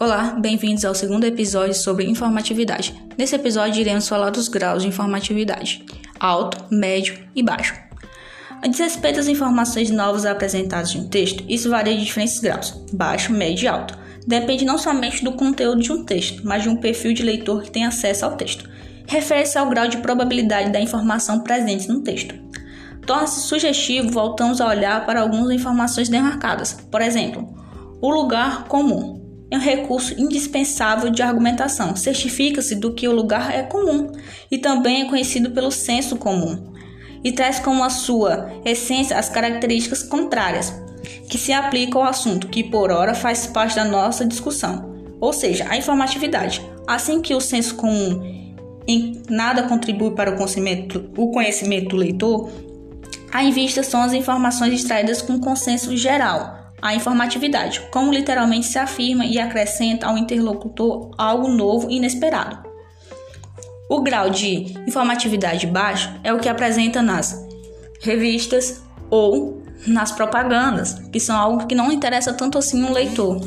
Olá, bem-vindos ao segundo episódio sobre informatividade. Nesse episódio iremos falar dos graus de informatividade: alto, médio e baixo. A desrespeito das informações novas apresentadas em um texto, isso varia de diferentes graus: baixo, médio e alto. Depende não somente do conteúdo de um texto, mas de um perfil de leitor que tem acesso ao texto. Refere-se ao grau de probabilidade da informação presente no texto. Torna-se sugestivo, voltamos a olhar para algumas informações demarcadas. Por exemplo, o lugar comum é um recurso indispensável de argumentação. Certifica-se do que o lugar é comum e também é conhecido pelo senso comum e traz como a sua essência as características contrárias que se aplicam ao assunto que por hora faz parte da nossa discussão, ou seja, a informatividade. Assim que o senso comum em nada contribui para o conhecimento, o conhecimento do leitor, a vista são as informações extraídas com consenso geral a informatividade, como literalmente se afirma e acrescenta ao interlocutor algo novo e inesperado. O grau de informatividade baixo é o que apresenta nas revistas ou nas propagandas, que são algo que não interessa tanto assim um leitor.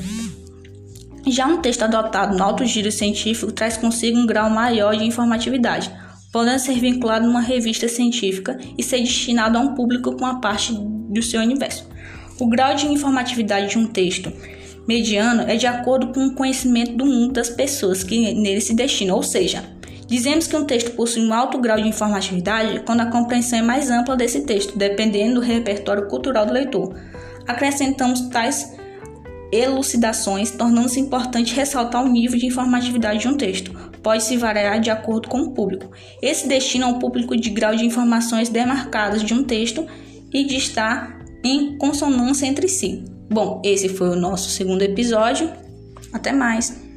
Já um texto adotado no alto giro científico traz consigo um grau maior de informatividade, podendo ser vinculado numa revista científica e ser destinado a um público com a parte do seu universo. O grau de informatividade de um texto mediano é de acordo com o conhecimento do mundo das pessoas que nele se destinam, ou seja, dizemos que um texto possui um alto grau de informatividade quando a compreensão é mais ampla desse texto, dependendo do repertório cultural do leitor. Acrescentamos tais elucidações, tornando-se importante ressaltar o nível de informatividade de um texto. Pode se variar de acordo com o público. Esse destina ao público de grau de informações demarcadas de um texto e de estar em consonância entre si. Bom, esse foi o nosso segundo episódio. Até mais!